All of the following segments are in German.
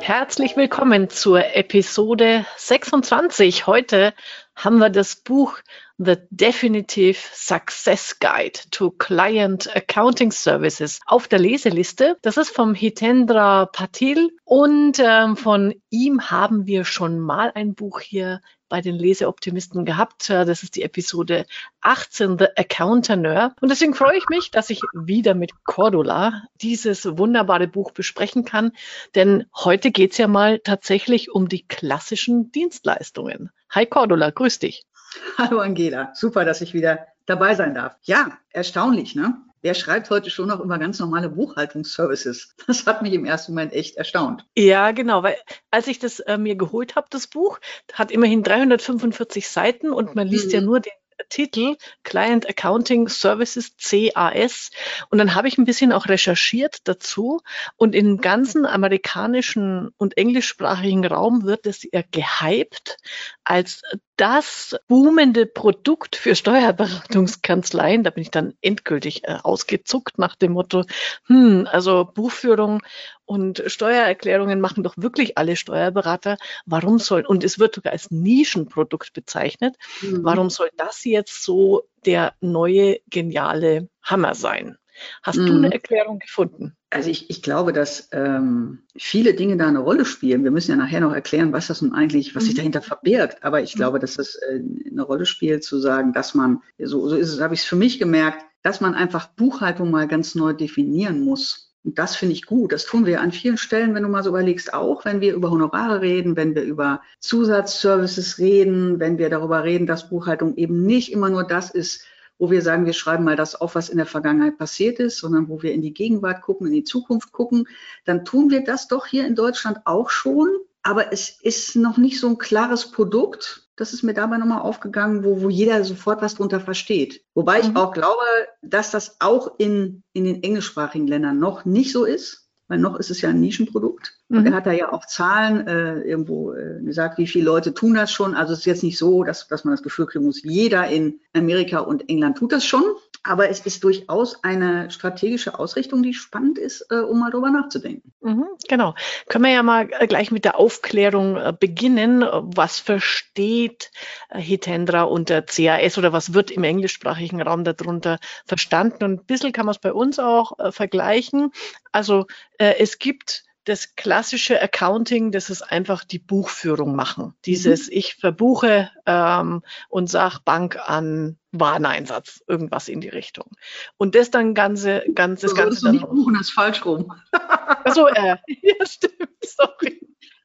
Herzlich willkommen zur Episode 26. Heute haben wir das Buch The Definitive Success Guide to Client Accounting Services auf der Leseliste. Das ist vom Hitendra Patil und ähm, von ihm haben wir schon mal ein Buch hier bei den Leseoptimisten gehabt. Äh, das ist die Episode 18, The Accountaneur. Und deswegen freue ich mich, dass ich wieder mit Cordula dieses wunderbare Buch besprechen kann. Denn heute geht es ja mal tatsächlich um die klassischen Dienstleistungen. Hi Cordula, grüß dich. Hallo Angela, super, dass ich wieder dabei sein darf. Ja, erstaunlich, ne? Wer schreibt heute schon noch über ganz normale Buchhaltungsservices? Das hat mich im ersten Moment echt erstaunt. Ja, genau, weil als ich das äh, mir geholt habe, das Buch, hat immerhin 345 Seiten und man liest mhm. ja nur den Titel Client Accounting Services CAS. Und dann habe ich ein bisschen auch recherchiert dazu. Und im ganzen amerikanischen und englischsprachigen Raum wird es ja gehypt als das boomende Produkt für Steuerberatungskanzleien. Da bin ich dann endgültig äh, ausgezuckt nach dem Motto, hm, also Buchführung und Steuererklärungen machen doch wirklich alle Steuerberater. Warum soll, und es wird sogar als Nischenprodukt bezeichnet, mhm. warum soll das jetzt so der neue geniale Hammer sein? Hast mhm. du eine Erklärung gefunden? Also ich, ich glaube, dass ähm, viele Dinge da eine Rolle spielen. Wir müssen ja nachher noch erklären, was das nun eigentlich, was sich mhm. dahinter verbirgt. Aber ich mhm. glaube, dass das äh, eine Rolle spielt, zu sagen, dass man, so, so ist es, habe ich es für mich gemerkt, dass man einfach Buchhaltung mal ganz neu definieren muss. Und das finde ich gut. Das tun wir an vielen Stellen, wenn du mal so überlegst, auch wenn wir über Honorare reden, wenn wir über Zusatzservices reden, wenn wir darüber reden, dass Buchhaltung eben nicht immer nur das ist, wo wir sagen, wir schreiben mal das auf, was in der Vergangenheit passiert ist, sondern wo wir in die Gegenwart gucken, in die Zukunft gucken, dann tun wir das doch hier in Deutschland auch schon. Aber es ist noch nicht so ein klares Produkt. Das ist mir dabei nochmal aufgegangen, wo, wo jeder sofort was drunter versteht. Wobei mhm. ich auch glaube, dass das auch in, in den englischsprachigen Ländern noch nicht so ist weil noch ist es ja ein Nischenprodukt. Mhm. Und er hat da ja auch Zahlen äh, irgendwo äh, gesagt, wie viele Leute tun das schon. Also es ist jetzt nicht so, dass, dass man das Gefühl kriegen muss, jeder in Amerika und England tut das schon. Aber es ist durchaus eine strategische Ausrichtung, die spannend ist, äh, um mal drüber nachzudenken. Mhm, genau. Können wir ja mal äh, gleich mit der Aufklärung äh, beginnen. Was versteht äh, Hitendra unter CAS oder was wird im englischsprachigen Raum darunter verstanden? Und ein bisschen kann man es bei uns auch vergleichen. Also es gibt das klassische Accounting, das ist einfach die Buchführung machen. Dieses, mhm. ich verbuche ähm, und sag Bank an Wareneinsatz, irgendwas in die Richtung. Und das dann ganze, ganz, das Ganze. Du nicht buchen, das ist falsch rum. Achso, äh, ja, stimmt, sorry.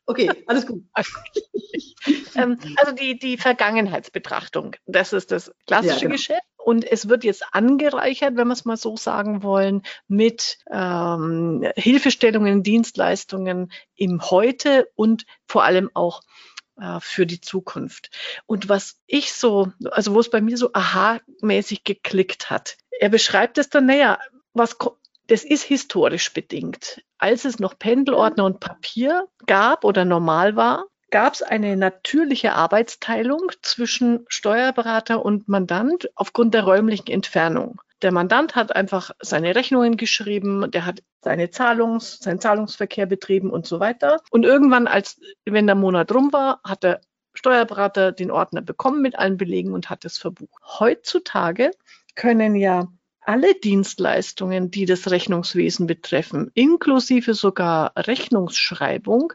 Okay, alles gut. ähm, also die, die Vergangenheitsbetrachtung, das ist das klassische ja, genau. Geschäft. Und es wird jetzt angereichert, wenn wir es mal so sagen wollen, mit ähm, Hilfestellungen, Dienstleistungen im Heute und vor allem auch äh, für die Zukunft. Und was ich so, also wo es bei mir so aha-mäßig geklickt hat, er beschreibt es dann, naja, was das ist historisch bedingt. Als es noch Pendelordner und Papier gab oder normal war, gab es eine natürliche Arbeitsteilung zwischen Steuerberater und Mandant aufgrund der räumlichen Entfernung. Der Mandant hat einfach seine Rechnungen geschrieben, der hat seine Zahlungs, seinen Zahlungsverkehr betrieben und so weiter. Und irgendwann, als wenn der Monat rum war, hat der Steuerberater den Ordner bekommen mit allen Belegen und hat es verbucht. Heutzutage können ja alle Dienstleistungen, die das Rechnungswesen betreffen, inklusive sogar Rechnungsschreibung,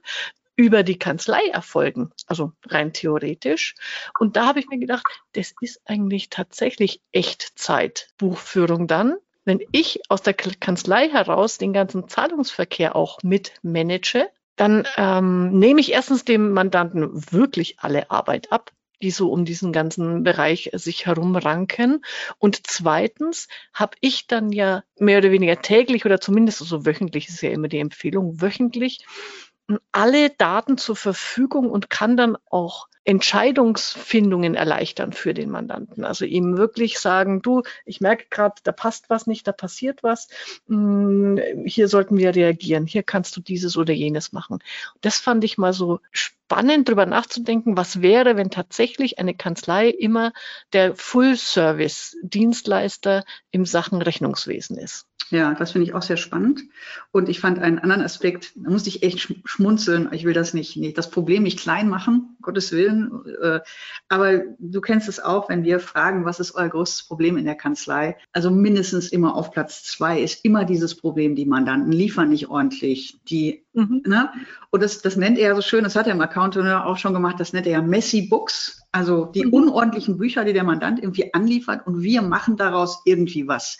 über die Kanzlei erfolgen, also rein theoretisch. Und da habe ich mir gedacht, das ist eigentlich tatsächlich Echtzeit-Buchführung dann, wenn ich aus der Kanzlei heraus den ganzen Zahlungsverkehr auch mitmanage, dann ähm, nehme ich erstens dem Mandanten wirklich alle Arbeit ab, die so um diesen ganzen Bereich sich herumranken. Und zweitens habe ich dann ja mehr oder weniger täglich oder zumindest so also wöchentlich ist ja immer die Empfehlung, wöchentlich alle Daten zur Verfügung und kann dann auch Entscheidungsfindungen erleichtern für den Mandanten. Also ihm wirklich sagen, du, ich merke gerade, da passt was nicht, da passiert was, hm, hier sollten wir reagieren, hier kannst du dieses oder jenes machen. Das fand ich mal so spannend, darüber nachzudenken, was wäre, wenn tatsächlich eine Kanzlei immer der Full-Service-Dienstleister im Sachen Rechnungswesen ist. Ja, das finde ich auch sehr spannend. Und ich fand einen anderen Aspekt, da musste ich echt schmunzeln. Ich will das nicht, nicht das Problem nicht klein machen, Gottes Willen. Äh, aber du kennst es auch, wenn wir fragen, was ist euer größtes Problem in der Kanzlei? Also mindestens immer auf Platz zwei ist immer dieses Problem, die Mandanten liefern nicht ordentlich. Die, mhm. ne? Und das, das nennt er so schön, das hat er im Account auch schon gemacht, das nennt er ja Messy Books. Also die mhm. unordentlichen Bücher, die der Mandant irgendwie anliefert und wir machen daraus irgendwie was.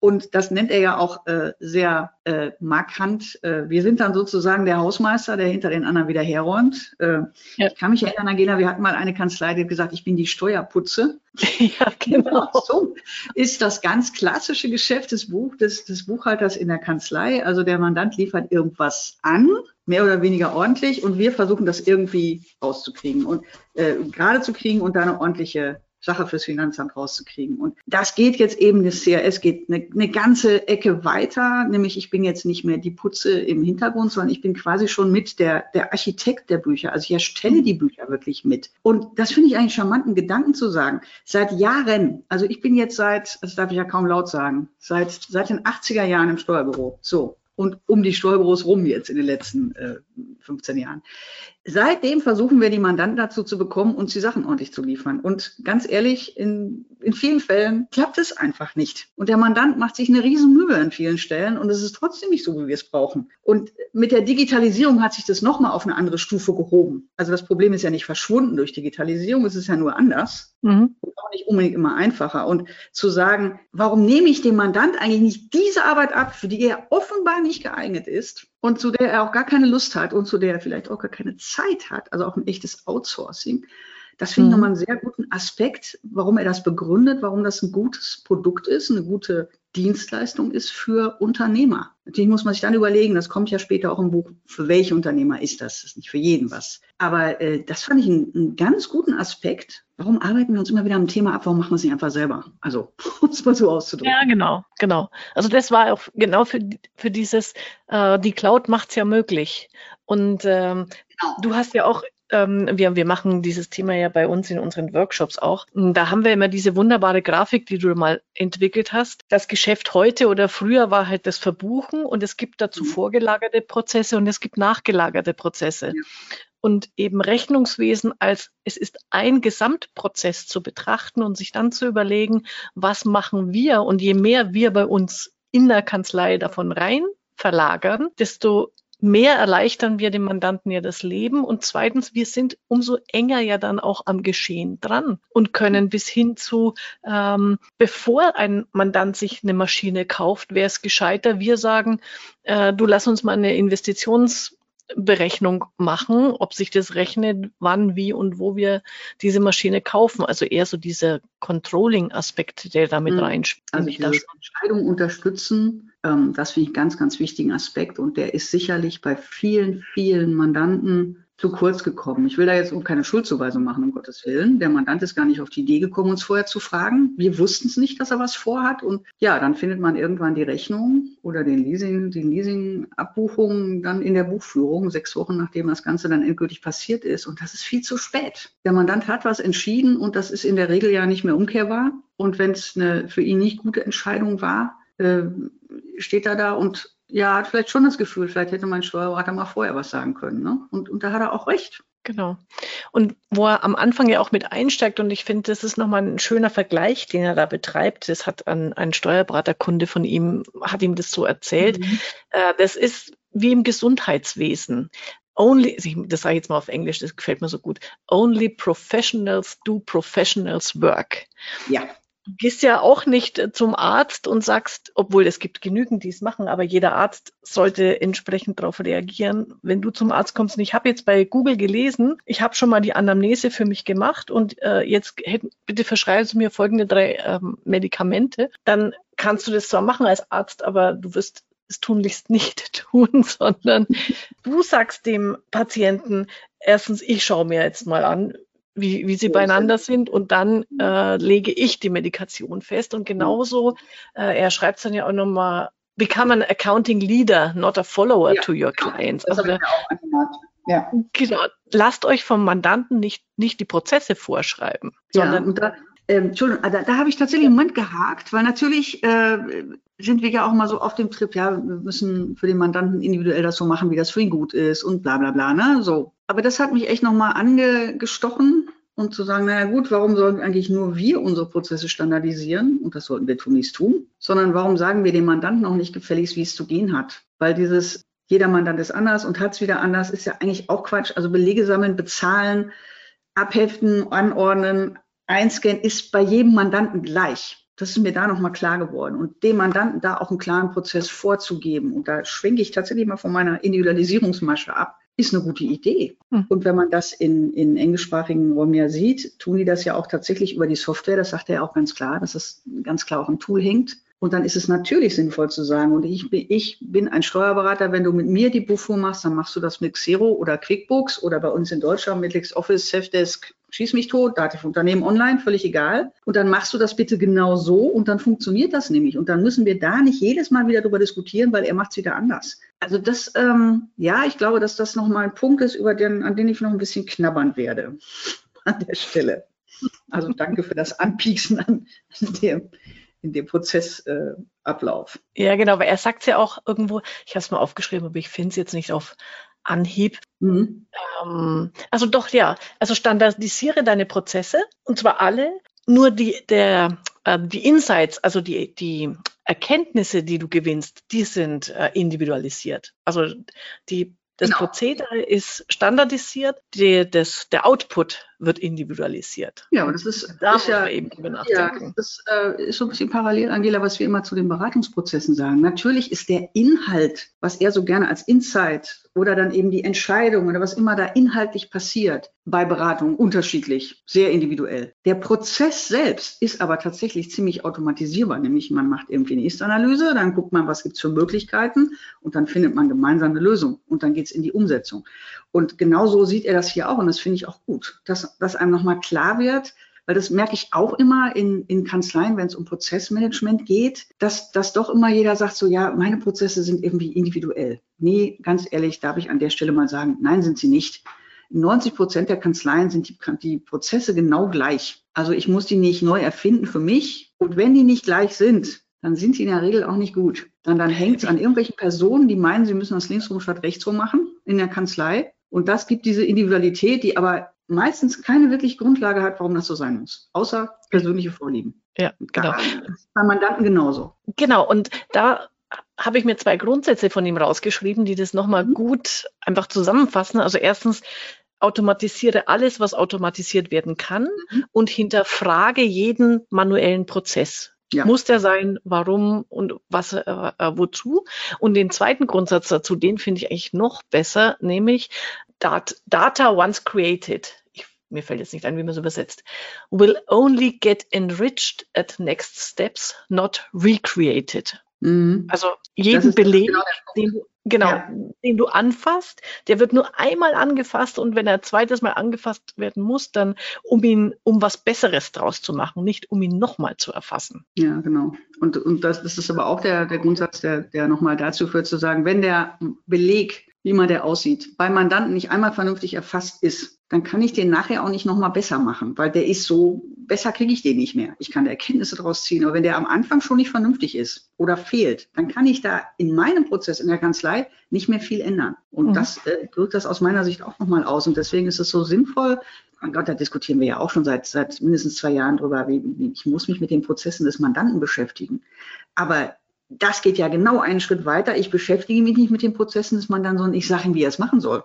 Und das nennt er ja auch äh, sehr äh, markant. Äh, wir sind dann sozusagen der Hausmeister, der hinter den anderen wieder herräumt. Äh, ja. Ich kann mich erinnern, Angela, wir hatten mal eine Kanzlei, die hat gesagt, ich bin die Steuerputze. Ja, genau. So ist das ganz klassische Geschäft des, Buch, des, des Buchhalters in der Kanzlei. Also der Mandant liefert irgendwas an, mehr oder weniger ordentlich, und wir versuchen das irgendwie rauszukriegen und äh, gerade zu kriegen und da eine ordentliche Sache fürs Finanzamt rauszukriegen. Und das geht jetzt eben das CRS geht eine, eine ganze Ecke weiter, nämlich ich bin jetzt nicht mehr die Putze im Hintergrund, sondern ich bin quasi schon mit der, der Architekt der Bücher. Also ich erstelle die Bücher wirklich mit. Und das finde ich eigentlich charmanten Gedanken zu sagen. Seit Jahren, also ich bin jetzt seit, das darf ich ja kaum laut sagen, seit, seit den 80er Jahren im Steuerbüro. So und um die Steuerbüros rum jetzt in den letzten äh, 15 Jahren. Seitdem versuchen wir die Mandanten dazu zu bekommen, uns die Sachen ordentlich zu liefern. Und ganz ehrlich, in, in vielen Fällen klappt es einfach nicht. Und der Mandant macht sich eine Riesenmühe an vielen Stellen und es ist trotzdem nicht so, wie wir es brauchen. Und mit der Digitalisierung hat sich das nochmal auf eine andere Stufe gehoben. Also das Problem ist ja nicht verschwunden durch Digitalisierung, es ist ja nur anders. Mhm. Auch nicht unbedingt immer einfacher. Und zu sagen, warum nehme ich dem Mandant eigentlich nicht diese Arbeit ab, für die er offenbar nicht geeignet ist, und zu der er auch gar keine Lust hat und zu der er vielleicht auch gar keine Zeit hat, also auch ein echtes Outsourcing. Das finde ich mhm. nochmal einen sehr guten Aspekt, warum er das begründet, warum das ein gutes Produkt ist, eine gute Dienstleistung ist für Unternehmer. Natürlich muss man sich dann überlegen, das kommt ja später auch im Buch, für welche Unternehmer ist das? Das ist nicht für jeden was. Aber äh, das fand ich einen, einen, ganz guten Aspekt. Warum arbeiten wir uns immer wieder am Thema ab? Warum machen wir es nicht einfach selber? Also, um es mal so auszudrücken. Ja, genau, genau. Also das war auch genau für, für dieses, äh, die Cloud macht es ja möglich. Und ähm, genau. du hast ja auch ähm, wir, wir machen dieses Thema ja bei uns in unseren Workshops auch. Da haben wir immer diese wunderbare Grafik, die du mal entwickelt hast. Das Geschäft heute oder früher war halt das Verbuchen und es gibt dazu mhm. vorgelagerte Prozesse und es gibt nachgelagerte Prozesse. Ja. Und eben Rechnungswesen als es ist ein Gesamtprozess zu betrachten und sich dann zu überlegen, was machen wir? Und je mehr wir bei uns in der Kanzlei davon rein verlagern, desto mehr erleichtern wir dem Mandanten ja das Leben. Und zweitens, wir sind umso enger ja dann auch am Geschehen dran und können bis hin zu, ähm, bevor ein Mandant sich eine Maschine kauft, wäre es gescheiter, wir sagen, äh, du lass uns mal eine Investitions Berechnung machen, ob sich das rechnet, wann, wie und wo wir diese Maschine kaufen. Also eher so dieser Controlling-Aspekt, der damit mhm. reinspielt. Also die Entscheidung unterstützen, ähm, das finde ich ganz, ganz wichtigen Aspekt und der ist sicherlich bei vielen, vielen Mandanten zu kurz gekommen. Ich will da jetzt auch keine Schuldzuweisung machen, um Gottes Willen. Der Mandant ist gar nicht auf die Idee gekommen, uns vorher zu fragen. Wir wussten es nicht, dass er was vorhat. Und ja, dann findet man irgendwann die Rechnung oder den Leasing, die Leasing-Abbuchung dann in der Buchführung, sechs Wochen nachdem das Ganze dann endgültig passiert ist. Und das ist viel zu spät. Der Mandant hat was entschieden und das ist in der Regel ja nicht mehr umkehrbar. Und wenn es eine für ihn nicht gute Entscheidung war, äh, steht er da und ja, hat vielleicht schon das Gefühl, vielleicht hätte mein Steuerberater mal vorher was sagen können. Ne? Und, und da hat er auch recht. Genau. Und wo er am Anfang ja auch mit einsteigt, und ich finde, das ist nochmal ein schöner Vergleich, den er da betreibt. Das hat ein, ein Steuerberaterkunde von ihm, hat ihm das so erzählt. Mhm. Äh, das ist wie im Gesundheitswesen. Only, das sage ich jetzt mal auf Englisch, das gefällt mir so gut. Only professionals do professionals work. Ja. Du gehst ja auch nicht äh, zum Arzt und sagst, obwohl es gibt genügend, die es machen, aber jeder Arzt sollte entsprechend darauf reagieren. Wenn du zum Arzt kommst und ich habe jetzt bei Google gelesen, ich habe schon mal die Anamnese für mich gemacht und äh, jetzt hätten, bitte verschreiben Sie mir folgende drei ähm, Medikamente, dann kannst du das zwar machen als Arzt, aber du wirst es tunlichst nicht tun, sondern du sagst dem Patienten, erstens, ich schaue mir jetzt mal an, wie, wie sie beieinander sind und dann äh, lege ich die Medikation fest. Und genauso, äh, er schreibt es dann ja auch nochmal, become an accounting leader, not a follower ja, to your clients. Das also, ja. Genau. Lasst euch vom Mandanten nicht, nicht die Prozesse vorschreiben, sondern. Ja, ähm, Entschuldigung, da, da habe ich tatsächlich einen Moment gehakt, weil natürlich äh, sind wir ja auch mal so auf dem Trip, ja, wir müssen für den Mandanten individuell das so machen, wie das für ihn gut ist und bla bla bla. Ne? So. Aber das hat mich echt nochmal angestochen und zu sagen, naja gut, warum sollen eigentlich nur wir unsere Prozesse standardisieren? Und das sollten wir tun, nicht tun, sondern warum sagen wir dem Mandanten auch nicht gefälligst, wie es zu gehen hat? Weil dieses jeder Mandant ist anders und hat es wieder anders, ist ja eigentlich auch Quatsch. Also Belege sammeln, bezahlen, abheften, anordnen, einscannen ist bei jedem Mandanten gleich. Das ist mir da nochmal klar geworden. Und dem Mandanten da auch einen klaren Prozess vorzugeben. Und da schwenke ich tatsächlich mal von meiner Individualisierungsmasche ab ist eine gute Idee. Hm. Und wenn man das in, in englischsprachigen Räumen ja sieht, tun die das ja auch tatsächlich über die Software. Das sagt er ja auch ganz klar, dass es ganz klar auch im Tool hängt. Und dann ist es natürlich sinnvoll zu sagen, und ich bin, ich bin ein Steuerberater, wenn du mit mir die Buchfuhr machst, dann machst du das mit Xero oder QuickBooks oder bei uns in Deutschland mit LexOffice, Safdesk, schieß mich tot, Dativ-Unternehmen online, völlig egal. Und dann machst du das bitte genau so und dann funktioniert das nämlich. Und dann müssen wir da nicht jedes Mal wieder darüber diskutieren, weil er macht es wieder anders. Also das, ähm, ja, ich glaube, dass das nochmal ein Punkt ist, über den, an den ich noch ein bisschen knabbern werde an der Stelle. Also danke für das Anpieksen an, an dem, in dem Prozessablauf. Äh, ja, genau, weil er sagt es ja auch irgendwo, ich habe es mal aufgeschrieben, aber ich finde es jetzt nicht auf Anhieb. Mhm. Ähm, also doch, ja. Also standardisiere deine Prozesse und zwar alle. Nur die, der, äh, die Insights, also die, die Erkenntnisse, die du gewinnst, die sind äh, individualisiert. Also die das genau. Prozedere ist standardisiert, die, das, der Output wird individualisiert. Ja, und das ist, da ist ja, eben ja, das äh, ist so ein bisschen parallel, Angela, was wir immer zu den Beratungsprozessen sagen. Natürlich ist der Inhalt, was er so gerne als Insight oder dann eben die Entscheidung oder was immer da inhaltlich passiert bei Beratungen unterschiedlich, sehr individuell. Der Prozess selbst ist aber tatsächlich ziemlich automatisierbar, nämlich man macht irgendwie eine Ist-Analyse, dann guckt man, was gibt es für Möglichkeiten und dann findet man gemeinsam eine Lösung und dann geht es in die Umsetzung. Und genau so sieht er das hier auch und das finde ich auch gut, dass, dass einem nochmal klar wird, weil das merke ich auch immer in, in Kanzleien, wenn es um Prozessmanagement geht, dass, dass doch immer jeder sagt, so ja, meine Prozesse sind irgendwie individuell. Nee, ganz ehrlich, darf ich an der Stelle mal sagen, nein, sind sie nicht. In 90 Prozent der Kanzleien sind die, die Prozesse genau gleich. Also ich muss die nicht neu erfinden für mich. Und wenn die nicht gleich sind, dann sind sie in der Regel auch nicht gut. Dann, dann hängt es an irgendwelchen Personen, die meinen, sie müssen das linksrum statt rechtsrum machen in der Kanzlei. Und das gibt diese Individualität, die aber meistens keine wirklich Grundlage hat, warum das so sein muss, außer persönliche Vorlieben. Ja, genau. Bei Mandanten genauso. Genau, und da habe ich mir zwei Grundsätze von ihm rausgeschrieben, die das nochmal mhm. gut einfach zusammenfassen. Also erstens, automatisiere alles, was automatisiert werden kann mhm. und hinterfrage jeden manuellen Prozess. Ja. Muss der sein? Warum und was, äh, äh, wozu? Und den zweiten Grundsatz dazu, den finde ich eigentlich noch besser, nämlich Dat Data once created. Ich, mir fällt jetzt nicht ein, wie man es übersetzt. Will only get enriched at next steps, not recreated. Mhm. Also jeden Beleg, genau den du Genau, ja. den du anfasst, der wird nur einmal angefasst und wenn er zweites Mal angefasst werden muss, dann um ihn, um was Besseres draus zu machen, nicht um ihn nochmal zu erfassen. Ja, genau. Und, und das, das ist aber auch der, der Grundsatz, der, der nochmal dazu führt, zu sagen, wenn der Beleg wie mal der aussieht, beim Mandanten nicht einmal vernünftig erfasst ist, dann kann ich den nachher auch nicht nochmal besser machen, weil der ist so, besser kriege ich den nicht mehr. Ich kann da Erkenntnisse draus ziehen, aber wenn der am Anfang schon nicht vernünftig ist oder fehlt, dann kann ich da in meinem Prozess in der Kanzlei nicht mehr viel ändern. Und mhm. das äh, drückt das aus meiner Sicht auch nochmal aus. Und deswegen ist es so sinnvoll, mein Gott, da diskutieren wir ja auch schon seit, seit mindestens zwei Jahren drüber, wie, wie, ich muss mich mit den Prozessen des Mandanten beschäftigen. Aber das geht ja genau einen Schritt weiter. Ich beschäftige mich nicht mit den Prozessen des Mandanten, sondern ich sage ihm, wie er es machen soll.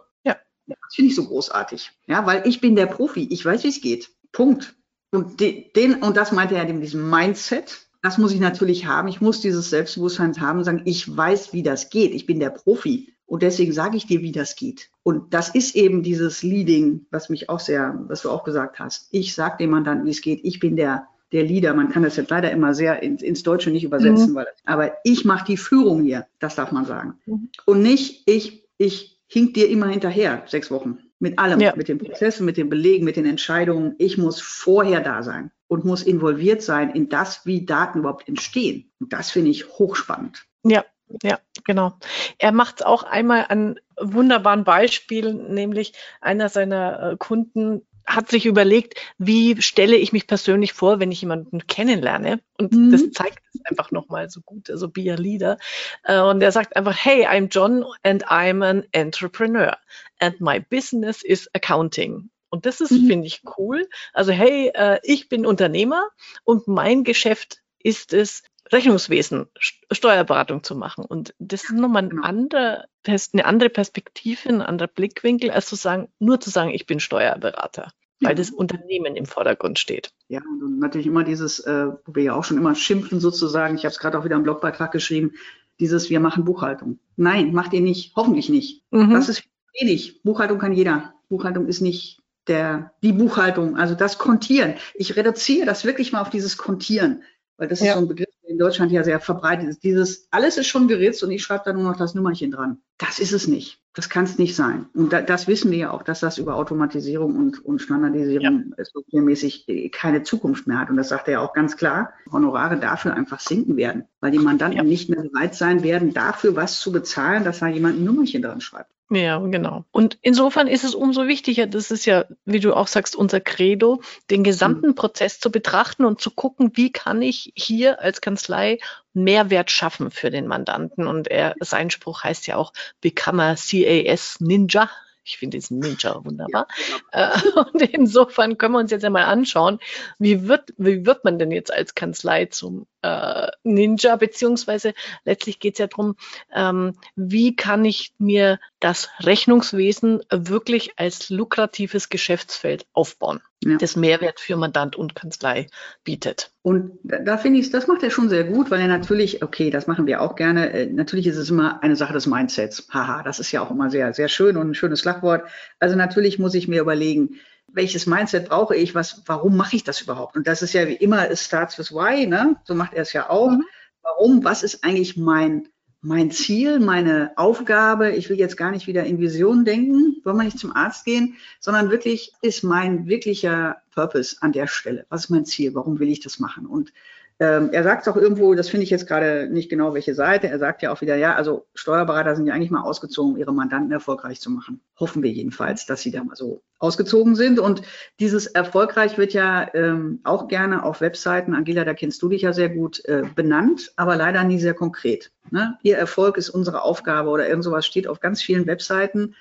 Ja. Das finde ich so großartig. Ja, weil ich bin der Profi. Ich weiß, wie es geht. Punkt. Und den, und das meinte er mit diesem Mindset. Das muss ich natürlich haben. Ich muss dieses Selbstbewusstsein haben und sagen, ich weiß, wie das geht. Ich bin der Profi. Und deswegen sage ich dir, wie das geht. Und das ist eben dieses Leading, was mich auch sehr, was du auch gesagt hast. Ich sage dem Mandanten, wie es geht. Ich bin der der Leader. Man kann das jetzt leider immer sehr ins, ins Deutsche nicht übersetzen, mhm. weil, aber ich mache die Führung hier, das darf man sagen. Mhm. Und nicht, ich, ich hink dir immer hinterher, sechs Wochen. Mit allem, ja. mit den Prozessen, mit den Belegen, mit den Entscheidungen. Ich muss vorher da sein und muss involviert sein in das, wie Daten überhaupt entstehen. Und das finde ich hochspannend. Ja, ja, genau. Er macht es auch einmal an wunderbaren Beispielen, nämlich einer seiner äh, Kunden hat sich überlegt, wie stelle ich mich persönlich vor, wenn ich jemanden kennenlerne. Und mhm. das zeigt es einfach nochmal so gut, also be a leader. Äh, und er sagt einfach, hey, I'm John and I'm an entrepreneur and my business is accounting. Und das ist, mhm. finde ich, cool. Also, hey, äh, ich bin Unternehmer und mein Geschäft ist es, Rechnungswesen, Steuerberatung zu machen. Und das ist nochmal ein genau. anderer, eine andere Perspektive, ein anderer Blickwinkel, als zu sagen, nur zu sagen, ich bin Steuerberater, weil ja. das Unternehmen im Vordergrund steht. Ja, und natürlich immer dieses, äh, wo wir ja auch schon immer schimpfen sozusagen, ich habe es gerade auch wieder im Blogbeitrag geschrieben, dieses, wir machen Buchhaltung. Nein, macht ihr nicht, hoffentlich nicht. Mhm. Das ist wenig. Buchhaltung kann jeder. Buchhaltung ist nicht der, die Buchhaltung, also das Kontieren. Ich reduziere das wirklich mal auf dieses Kontieren, weil das ja. ist so ein Begriff, in Deutschland ja sehr verbreitet ist. Dieses, alles ist schon geritzt und ich schreibe da nur noch das Nummerchen dran. Das ist es nicht. Das kann es nicht sein. Und da, das wissen wir ja auch, dass das über Automatisierung und, und Standardisierung ja. softwaremäßig äh, keine Zukunft mehr hat. Und das sagt er ja auch ganz klar. Honorare dafür einfach sinken werden, weil die Mandanten ja. nicht mehr bereit sein werden, dafür was zu bezahlen, dass da jemand ein Nummerchen dran schreibt. Ja, genau. Und insofern ist es umso wichtiger, das ist ja, wie du auch sagst, unser Credo, den gesamten mhm. Prozess zu betrachten und zu gucken, wie kann ich hier als Kanzlei Mehrwert schaffen für den Mandanten. Und er, sein Spruch heißt ja auch, become a CAS Ninja. Ich finde diesen Ninja wunderbar. Ja, genau. Und insofern können wir uns jetzt einmal anschauen, wie wird, wie wird man denn jetzt als Kanzlei zum äh, Ninja, beziehungsweise letztlich geht es ja darum, ähm, wie kann ich mir das Rechnungswesen wirklich als lukratives Geschäftsfeld aufbauen, ja. das Mehrwert für Mandant und Kanzlei bietet. Und da, da finde ich, das macht er schon sehr gut, weil er natürlich, okay, das machen wir auch gerne, äh, natürlich ist es immer eine Sache des Mindsets. Haha, das ist ja auch immer sehr, sehr schön und ein schönes Schlagwort. Also natürlich muss ich mir überlegen, welches Mindset brauche ich, was, warum mache ich das überhaupt? Und das ist ja wie immer, es starts with why, ne? So macht er es ja auch. Mhm. Warum, was ist eigentlich mein, mein Ziel, meine Aufgabe? Ich will jetzt gar nicht wieder in Visionen denken, wollen wir nicht zum Arzt gehen, sondern wirklich ist mein wirklicher Purpose an der Stelle. Was ist mein Ziel? Warum will ich das machen? Und ähm, er sagt auch irgendwo, das finde ich jetzt gerade nicht genau welche Seite, er sagt ja auch wieder, ja, also Steuerberater sind ja eigentlich mal ausgezogen, um ihre Mandanten erfolgreich zu machen. Hoffen wir jedenfalls, dass sie da mal so ausgezogen sind. Und dieses erfolgreich wird ja ähm, auch gerne auf Webseiten, Angela, da kennst du dich ja sehr gut, äh, benannt, aber leider nie sehr konkret. Ne? Ihr Erfolg ist unsere Aufgabe oder irgend sowas steht auf ganz vielen Webseiten.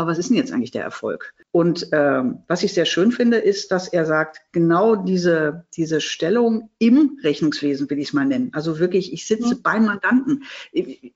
Aber was ist denn jetzt eigentlich der Erfolg? Und ähm, was ich sehr schön finde, ist, dass er sagt, genau diese, diese Stellung im Rechnungswesen will ich es mal nennen. Also wirklich, ich sitze mhm. beim Mandanten.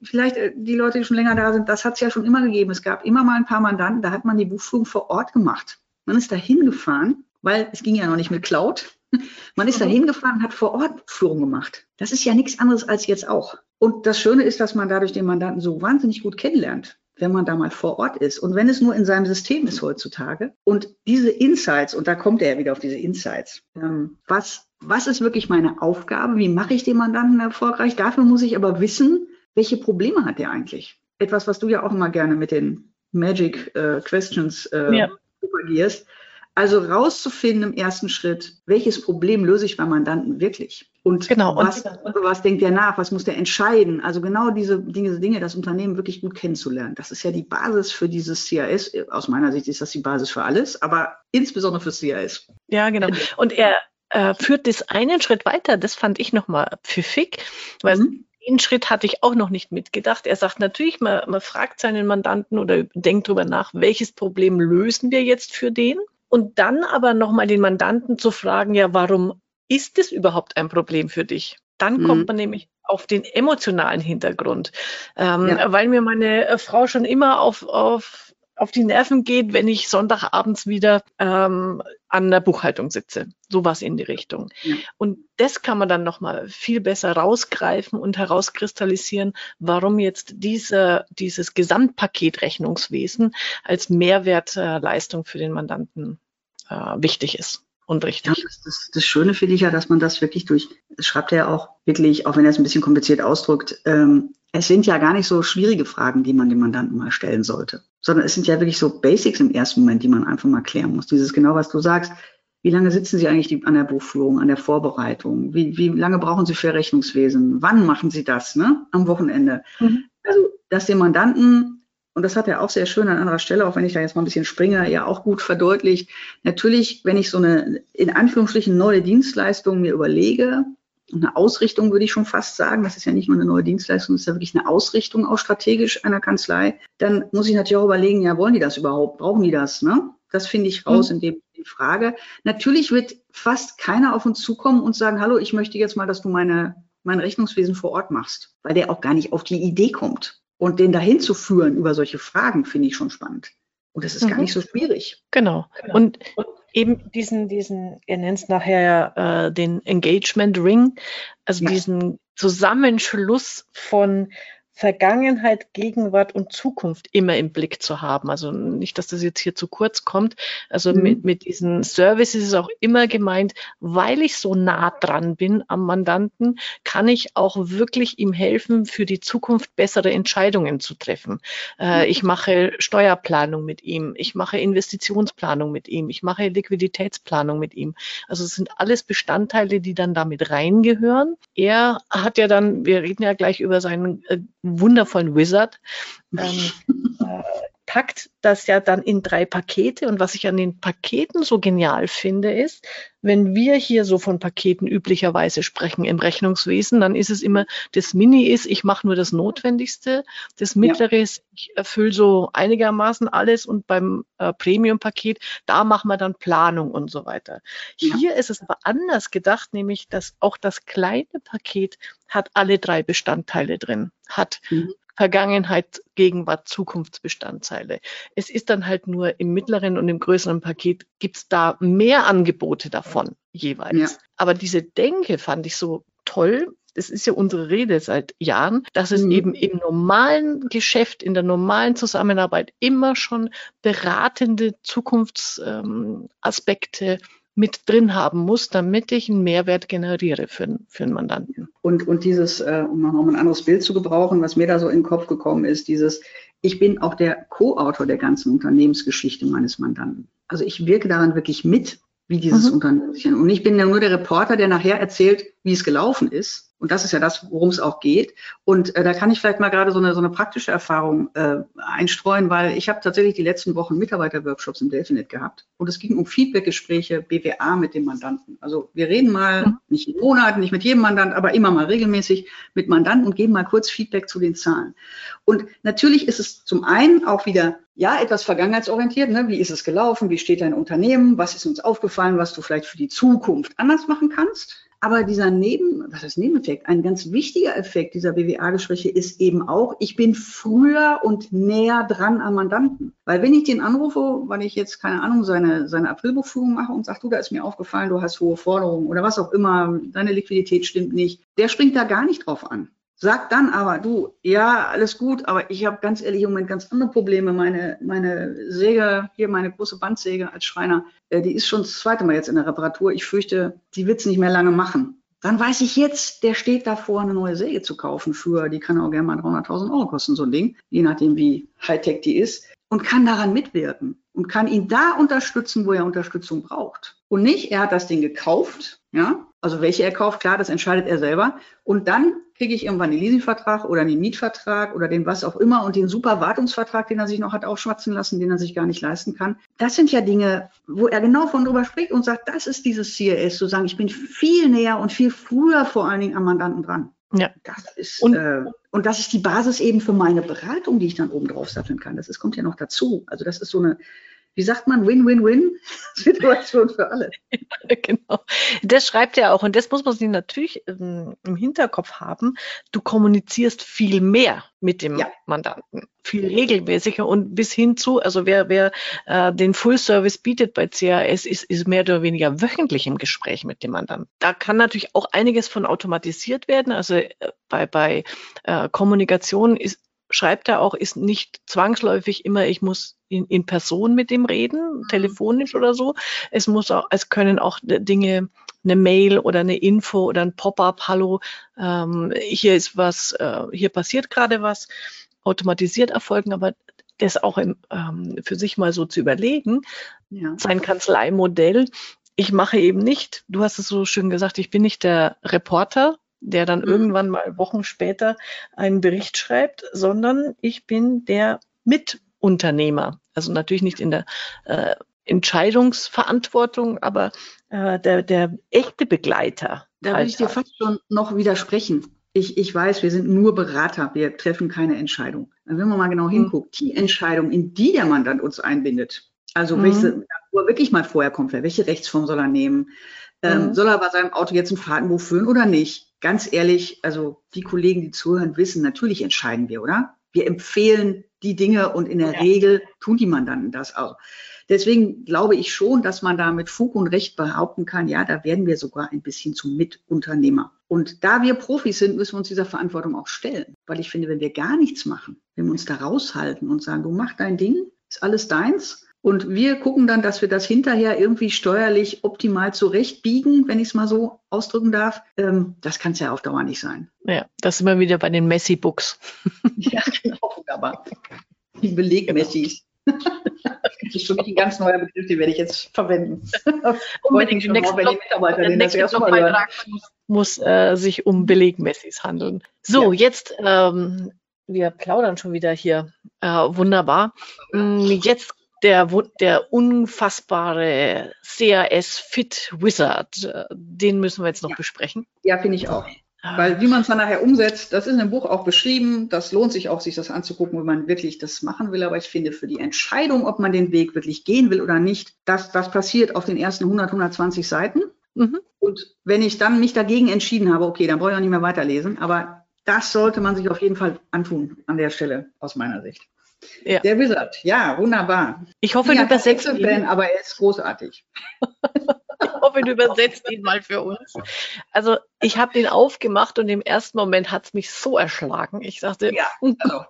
Vielleicht äh, die Leute, die schon länger da sind, das hat es ja schon immer gegeben. Es gab immer mal ein paar Mandanten, da hat man die Buchführung vor Ort gemacht. Man ist da hingefahren, weil es ging ja noch nicht mit Cloud. Man ist da mhm. hingefahren und hat vor Ort Führung gemacht. Das ist ja nichts anderes als jetzt auch. Und das Schöne ist, dass man dadurch den Mandanten so wahnsinnig gut kennenlernt wenn man da mal vor Ort ist. Und wenn es nur in seinem System ist heutzutage. Und diese Insights, und da kommt er ja wieder auf diese Insights, ähm, was, was ist wirklich meine Aufgabe? Wie mache ich den Mandanten erfolgreich? Dafür muss ich aber wissen, welche Probleme hat er eigentlich? Etwas, was du ja auch immer gerne mit den Magic äh, Questions äh, ja. propagierst. Also rauszufinden im ersten Schritt, welches Problem löse ich beim Mandanten wirklich? Und, genau, was, was denkt der nach? Was muss der entscheiden? Also genau diese Dinge, Dinge, das Unternehmen wirklich gut kennenzulernen. Das ist ja die Basis für dieses CAS. Aus meiner Sicht ist das die Basis für alles, aber insbesondere für CAS. Ja, genau. Und er äh, führt das einen Schritt weiter. Das fand ich nochmal pfiffig, weil mhm den Schritt hatte ich auch noch nicht mitgedacht. Er sagt natürlich, man, man fragt seinen Mandanten oder denkt darüber nach, welches Problem lösen wir jetzt für den? Und dann aber nochmal den Mandanten zu fragen, ja, warum ist es überhaupt ein Problem für dich? Dann mhm. kommt man nämlich auf den emotionalen Hintergrund, ähm, ja. weil mir meine äh, Frau schon immer auf, auf, auf die Nerven geht, wenn ich Sonntagabends wieder ähm, an der Buchhaltung sitze. Sowas in die Richtung. Ja. Und das kann man dann nochmal viel besser rausgreifen und herauskristallisieren, warum jetzt diese, dieses Gesamtpaket Rechnungswesen als Mehrwertleistung für den Mandanten äh, wichtig ist und richtig. Ja, das, das, Schöne finde ich ja, dass man das wirklich durch, das schreibt er ja auch wirklich, auch wenn er es ein bisschen kompliziert ausdrückt, ähm, es sind ja gar nicht so schwierige Fragen, die man dem Mandanten mal stellen sollte, sondern es sind ja wirklich so Basics im ersten Moment, die man einfach mal klären muss. Dieses genau, was du sagst. Wie lange sitzen Sie eigentlich an der Buchführung, an der Vorbereitung? Wie, wie lange brauchen Sie für Rechnungswesen? Wann machen Sie das? Ne? Am Wochenende. Mhm. Also, dass den Mandanten und das hat er auch sehr schön an anderer Stelle, auch wenn ich da jetzt mal ein bisschen springe, ja auch gut verdeutlicht. Natürlich, wenn ich so eine in Anführungsstrichen neue Dienstleistung mir überlege, eine Ausrichtung würde ich schon fast sagen, das ist ja nicht nur eine neue Dienstleistung, das ist ja wirklich eine Ausrichtung auch strategisch einer Kanzlei, dann muss ich natürlich auch überlegen, ja, wollen die das überhaupt? Brauchen die das? Ne? Das finde ich raus mhm. in dem die Frage. Natürlich wird fast keiner auf uns zukommen und sagen, hallo, ich möchte jetzt mal, dass du meine, mein Rechnungswesen vor Ort machst, weil der auch gar nicht auf die Idee kommt. Und den dahin zu führen über solche Fragen, finde ich schon spannend. Und das ist mhm. gar nicht so schwierig. Genau. genau. Und, und eben diesen, diesen, er nennt es nachher äh, den Engagement Ring, also ja. diesen Zusammenschluss von Vergangenheit, Gegenwart und Zukunft immer im Blick zu haben. Also nicht, dass das jetzt hier zu kurz kommt. Also mhm. mit, mit diesen Services ist auch immer gemeint, weil ich so nah dran bin am Mandanten, kann ich auch wirklich ihm helfen, für die Zukunft bessere Entscheidungen zu treffen. Äh, mhm. ich mache Steuerplanung mit ihm, ich mache Investitionsplanung mit ihm, ich mache Liquiditätsplanung mit ihm. Also es sind alles Bestandteile, die dann damit reingehören. Er hat ja dann, wir reden ja gleich über seinen äh, wundervollen Wizard, ähm, äh, packt das ja dann in drei Pakete. Und was ich an den Paketen so genial finde, ist, wenn wir hier so von Paketen üblicherweise sprechen im Rechnungswesen, dann ist es immer, das Mini ist, ich mache nur das Notwendigste, das Mittlere ja. ist, ich erfülle so einigermaßen alles und beim äh, Premium-Paket, da machen wir dann Planung und so weiter. Ja. Hier ist es aber anders gedacht, nämlich dass auch das kleine Paket hat alle drei Bestandteile drin, hat mhm. Vergangenheit, Gegenwart, Zukunftsbestandteile. Es ist dann halt nur im mittleren und im größeren Paket gibt's da mehr Angebote davon jeweils. Ja. Aber diese Denke fand ich so toll. Das ist ja unsere Rede seit Jahren, dass es mhm. eben im normalen Geschäft, in der normalen Zusammenarbeit immer schon beratende Zukunftsaspekte ähm, mit drin haben muss, damit ich einen Mehrwert generiere für, für einen Mandanten. Und, und dieses, äh, um noch ein anderes Bild zu gebrauchen, was mir da so in den Kopf gekommen ist, dieses, ich bin auch der Co-Autor der ganzen Unternehmensgeschichte meines Mandanten. Also ich wirke daran wirklich mit, wie dieses mhm. Unternehmen. Und ich bin ja nur der Reporter, der nachher erzählt, wie es gelaufen ist. Und das ist ja das, worum es auch geht. Und äh, da kann ich vielleicht mal gerade so eine, so eine praktische Erfahrung äh, einstreuen, weil ich habe tatsächlich die letzten Wochen Mitarbeiterworkshops im Delphinet gehabt. Und es ging um Feedbackgespräche, BWA mit dem Mandanten. Also wir reden mal, mhm. nicht jeden Monat, nicht mit jedem Mandant, aber immer mal regelmäßig mit Mandanten und geben mal kurz Feedback zu den Zahlen. Und natürlich ist es zum einen auch wieder ja, etwas vergangenheitsorientiert. Ne? Wie ist es gelaufen? Wie steht dein Unternehmen? Was ist uns aufgefallen, was du vielleicht für die Zukunft anders machen kannst? Aber dieser Neben, was ist Nebeneffekt? Ein ganz wichtiger Effekt dieser BWA-Gespräche ist eben auch, ich bin früher und näher dran am Mandanten. Weil wenn ich den anrufe, weil ich jetzt, keine Ahnung, seine, seine Aprilbuchführung mache und sage, du, da ist mir aufgefallen, du hast hohe Forderungen oder was auch immer, deine Liquidität stimmt nicht, der springt da gar nicht drauf an. Sagt dann aber, du, ja, alles gut, aber ich habe ganz ehrlich im Moment ganz andere Probleme. Meine, meine Säge, hier meine große Bandsäge als Schreiner, äh, die ist schon das zweite Mal jetzt in der Reparatur. Ich fürchte, die wird es nicht mehr lange machen. Dann weiß ich jetzt, der steht davor, eine neue Säge zu kaufen für, die kann auch gerne mal 300.000 Euro kosten, so ein Ding, je nachdem, wie Hightech die ist, und kann daran mitwirken und kann ihn da unterstützen, wo er Unterstützung braucht. Und nicht, er hat das Ding gekauft, ja, also welche er kauft, klar, das entscheidet er selber. Und dann kriege ich irgendwann den Leasingvertrag oder den Mietvertrag oder den was auch immer und den super Wartungsvertrag, den er sich noch hat aufschwatzen lassen, den er sich gar nicht leisten kann. Das sind ja Dinge, wo er genau von drüber spricht und sagt, das ist dieses CRS, zu sagen, ich bin viel näher und viel früher vor allen Dingen am Mandanten dran. Ja. Das ist, und, äh, und das ist die Basis eben für meine Beratung, die ich dann oben drauf satteln kann. Das ist, kommt ja noch dazu. Also das ist so eine, wie sagt man, Win-Win-Win-Situation für alle. Ja, genau. Das schreibt er auch. Und das muss man sich natürlich ähm, im Hinterkopf haben. Du kommunizierst viel mehr mit dem ja. Mandanten, viel regelmäßiger und bis hin zu, also wer, wer äh, den Full Service bietet bei CAS, ist, ist mehr oder weniger wöchentlich im Gespräch mit dem Mandanten. Da kann natürlich auch einiges von automatisiert werden. Also äh, bei, bei äh, Kommunikation ist schreibt er auch, ist nicht zwangsläufig immer, ich muss in, in Person mit dem reden, mhm. telefonisch oder so. Es muss auch, es können auch Dinge, eine Mail oder eine Info oder ein Pop-up, hallo, ähm, hier ist was, äh, hier passiert gerade was, automatisiert erfolgen, aber das auch im, ähm, für sich mal so zu überlegen, ja. sein Kanzleimodell. Ich mache eben nicht, du hast es so schön gesagt, ich bin nicht der Reporter, der dann mhm. irgendwann mal Wochen später einen Bericht schreibt, sondern ich bin der Mitunternehmer. Also natürlich nicht in der äh, Entscheidungsverantwortung, aber äh, der, der echte Begleiter. Da würde ich dir fast schon noch widersprechen. Ich, ich weiß, wir sind nur Berater, wir treffen keine Entscheidung. Wenn man mal genau mhm. hinguckt, die Entscheidung, in die der Mandant uns einbindet, also mhm. welche, wo er wirklich mal vorher kommt, welche Rechtsform soll er nehmen? Ähm, mhm. Soll er bei seinem Auto jetzt ein Fahrtenbuch führen oder nicht? Ganz ehrlich, also die Kollegen, die zuhören, wissen, natürlich entscheiden wir, oder? Wir empfehlen die Dinge und in der ja. Regel tun die Mandanten das auch. Deswegen glaube ich schon, dass man da mit Fug und Recht behaupten kann, ja, da werden wir sogar ein bisschen zum Mitunternehmer. Und da wir Profis sind, müssen wir uns dieser Verantwortung auch stellen. Weil ich finde, wenn wir gar nichts machen, wenn wir uns da raushalten und sagen, du mach dein Ding, ist alles deins, und wir gucken dann, dass wir das hinterher irgendwie steuerlich optimal zurechtbiegen, wenn ich es mal so ausdrücken darf. Ähm, das kann es ja auf Dauer nicht sein. Ja, das sind wir wieder bei den Messi-Books. ja, genau, wunderbar. Die Beleg-Messis. Genau. Das ist für mich ein ganz neuer Begriff, den werde ich jetzt verwenden. Unbedingt. Der nächste, Blog, der nächste Blogbeitrag muss, muss äh, sich um Belegmessis handeln. So, ja. jetzt, ähm, wir plaudern schon wieder hier. Äh, wunderbar. Mm, jetzt der, der unfassbare CAS Fit Wizard, äh, den müssen wir jetzt noch ja. besprechen. Ja, finde ich auch. Weil wie man es dann nachher umsetzt, das ist in dem Buch auch beschrieben. Das lohnt sich auch, sich das anzugucken, wenn man wirklich das machen will. Aber ich finde, für die Entscheidung, ob man den Weg wirklich gehen will oder nicht, das, das passiert auf den ersten 100, 120 Seiten. Mhm. Und wenn ich dann mich dagegen entschieden habe, okay, dann brauche ich auch nicht mehr weiterlesen. Aber das sollte man sich auf jeden Fall antun an der Stelle aus meiner Sicht. Ja. Der Wizard, ja, wunderbar. Ich hoffe, ja, du übersetzt ihn. aber er ist großartig. ich hoffe, du übersetzt ihn mal für uns. Also ich habe den aufgemacht und im ersten Moment hat es mich so erschlagen. Ich dachte, ja, oh also,